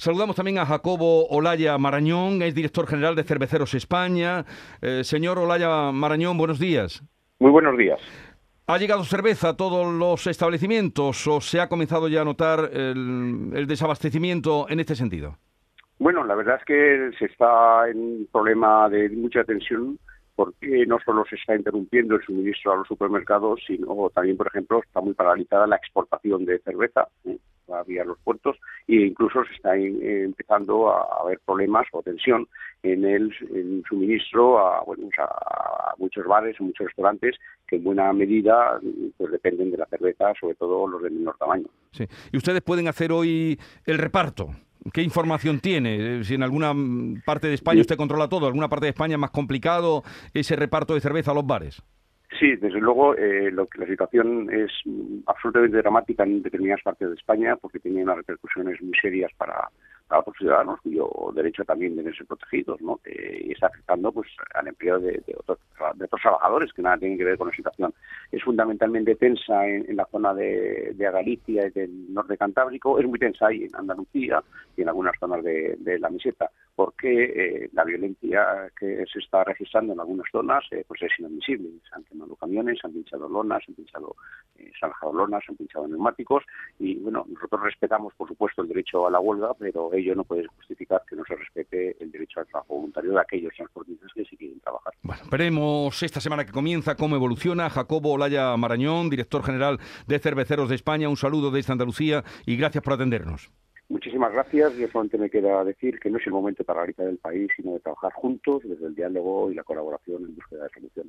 Saludamos también a Jacobo Olaya Marañón, es director general de Cerveceros España. Eh, señor Olaya Marañón, buenos días. Muy buenos días. ¿Ha llegado cerveza a todos los establecimientos o se ha comenzado ya a notar el, desabastecimiento en este sentido? Bueno, la verdad es que se está en un problema de mucha tensión porque no solo se está interrumpiendo el suministro a los supermercados, sino también, por ejemplo, está muy paralizada la exportación de cerveza. ¿eh? vía los puertos e incluso se está empezando a, haber problemas o tensión en el, suministro a, bueno, a, muchos bares, a muchos restaurantes que en buena medida pues dependen de la cerveza, sobre todo los de menor tamaño. Sí. ¿Y ustedes pueden hacer hoy el reparto? ¿Qué información tiene? Si en alguna parte de España usted controla todo, alguna parte de España es más complicado ese reparto de cerveza a los bares. Sí, desde luego eh, lo la situación es absolutamente dramática en determinadas partes de España porque tiene unas repercusiones muy serias para, para otros ciudadanos cuyo derecho también deben ser protegidos, ¿no? y está afectando pues al empleo de, otros, de, otros, trabajadores que nada tienen que ver con la situación. Es fundamentalmente tensa en, la zona de, de, Galicia y del norte cantábrico, es muy tensa ahí en Andalucía y en algunas zonas de, la meseta, porque eh, la violencia que se está registrando en algunas zonas eh, pues es inadmisible. Se han quemado camiones, se han pinchado lonas, se han pinchado, eh, lonas, se han pinchado neumáticos y bueno, nosotros respetamos por supuesto el derecho a la huelga, pero ello no puede justificar que no se respete el derecho al trabajo voluntario de aquellos transportistas que sí quieren trabajar. Bueno, veremos esta semana que comienza cómo evoluciona. Jacobo Olaya Marañón, director general de Cerveceros de España, un saludo desde Andalucía y gracias por atendernos. Muchísimas gracias. Y solamente me queda decir que no es el momento para la del país, sino de trabajar juntos desde el diálogo y la colaboración en búsqueda de soluciones.